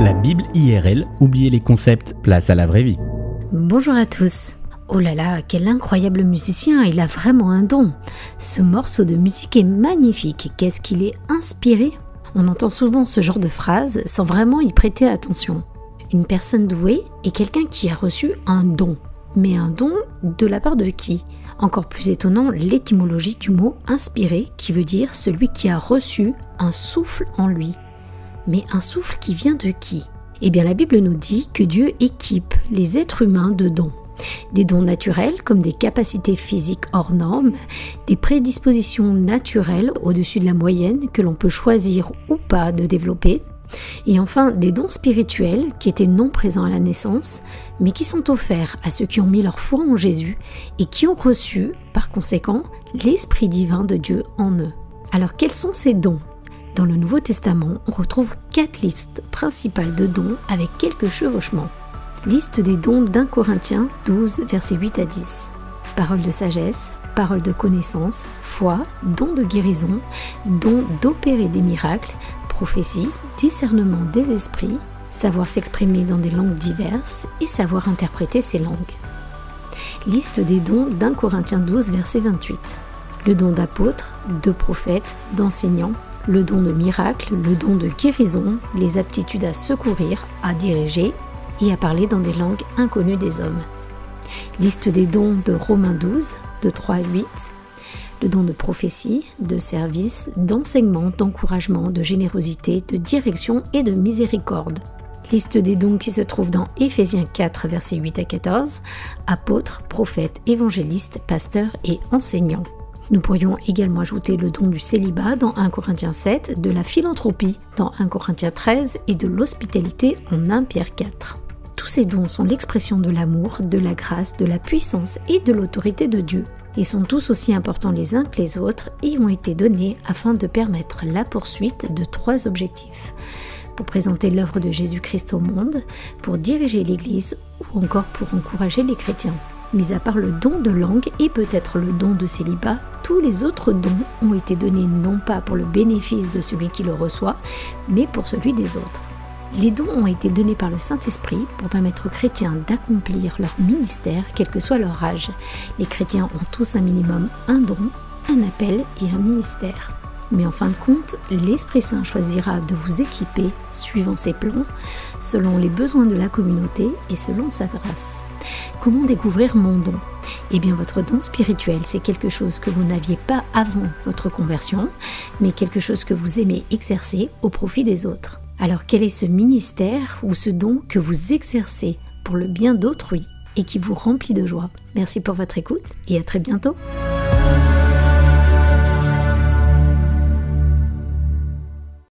La Bible IRL, oubliez les concepts, place à la vraie vie. Bonjour à tous. Oh là là, quel incroyable musicien, il a vraiment un don. Ce morceau de musique est magnifique. Qu'est-ce qu'il est inspiré? On entend souvent ce genre de phrase sans vraiment y prêter attention. Une personne douée est quelqu'un qui a reçu un don. Mais un don de la part de qui? Encore plus étonnant, l'étymologie du mot inspiré qui veut dire celui qui a reçu un souffle en lui. Mais un souffle qui vient de qui? Eh bien la Bible nous dit que Dieu équipe les êtres humains de dons. Des dons naturels comme des capacités physiques hors normes, des prédispositions naturelles au-dessus de la moyenne que l'on peut choisir ou pas de développer, et enfin des dons spirituels qui étaient non présents à la naissance, mais qui sont offerts à ceux qui ont mis leur foi en Jésus et qui ont reçu, par conséquent, l'Esprit divin de Dieu en eux. Alors quels sont ces dons? Dans le Nouveau Testament, on retrouve quatre listes principales de dons avec quelques chevauchements. Liste des dons d'un Corinthien 12, versets 8 à 10. Parole de sagesse, parole de connaissance, foi, don de guérison, don d'opérer des miracles, prophétie, discernement des esprits, savoir s'exprimer dans des langues diverses et savoir interpréter ces langues. Liste des dons d'un Corinthien 12, verset 28. Le don d'apôtre, de prophète, d'enseignant, le don de miracle, le don de guérison, les aptitudes à secourir, à diriger et à parler dans des langues inconnues des hommes. Liste des dons de Romains 12, de 3 à 8. Le don de prophétie, de service, d'enseignement, d'encouragement, de générosité, de direction et de miséricorde. Liste des dons qui se trouvent dans Éphésiens 4, versets 8 à 14. Apôtres, prophètes, évangélistes, pasteurs et enseignants. Nous pourrions également ajouter le don du célibat dans 1 Corinthiens 7, de la philanthropie dans 1 Corinthiens 13 et de l'hospitalité en 1 Pierre 4. Tous ces dons sont l'expression de l'amour, de la grâce, de la puissance et de l'autorité de Dieu. Ils sont tous aussi importants les uns que les autres et ont été donnés afin de permettre la poursuite de trois objectifs. Pour présenter l'œuvre de Jésus-Christ au monde, pour diriger l'Église ou encore pour encourager les chrétiens. Mis à part le don de langue et peut-être le don de célibat, tous les autres dons ont été donnés non pas pour le bénéfice de celui qui le reçoit, mais pour celui des autres. Les dons ont été donnés par le Saint-Esprit pour permettre aux chrétiens d'accomplir leur ministère, quel que soit leur âge. Les chrétiens ont tous un minimum un don, un appel et un ministère. Mais en fin de compte, l'Esprit Saint choisira de vous équiper suivant ses plans, selon les besoins de la communauté et selon sa grâce. Comment découvrir mon don? Eh bien, votre don spirituel, c'est quelque chose que vous n'aviez pas avant votre conversion, mais quelque chose que vous aimez exercer au profit des autres. Alors quel est ce ministère ou ce don que vous exercez pour le bien d'autrui et qui vous remplit de joie? Merci pour votre écoute et à très bientôt.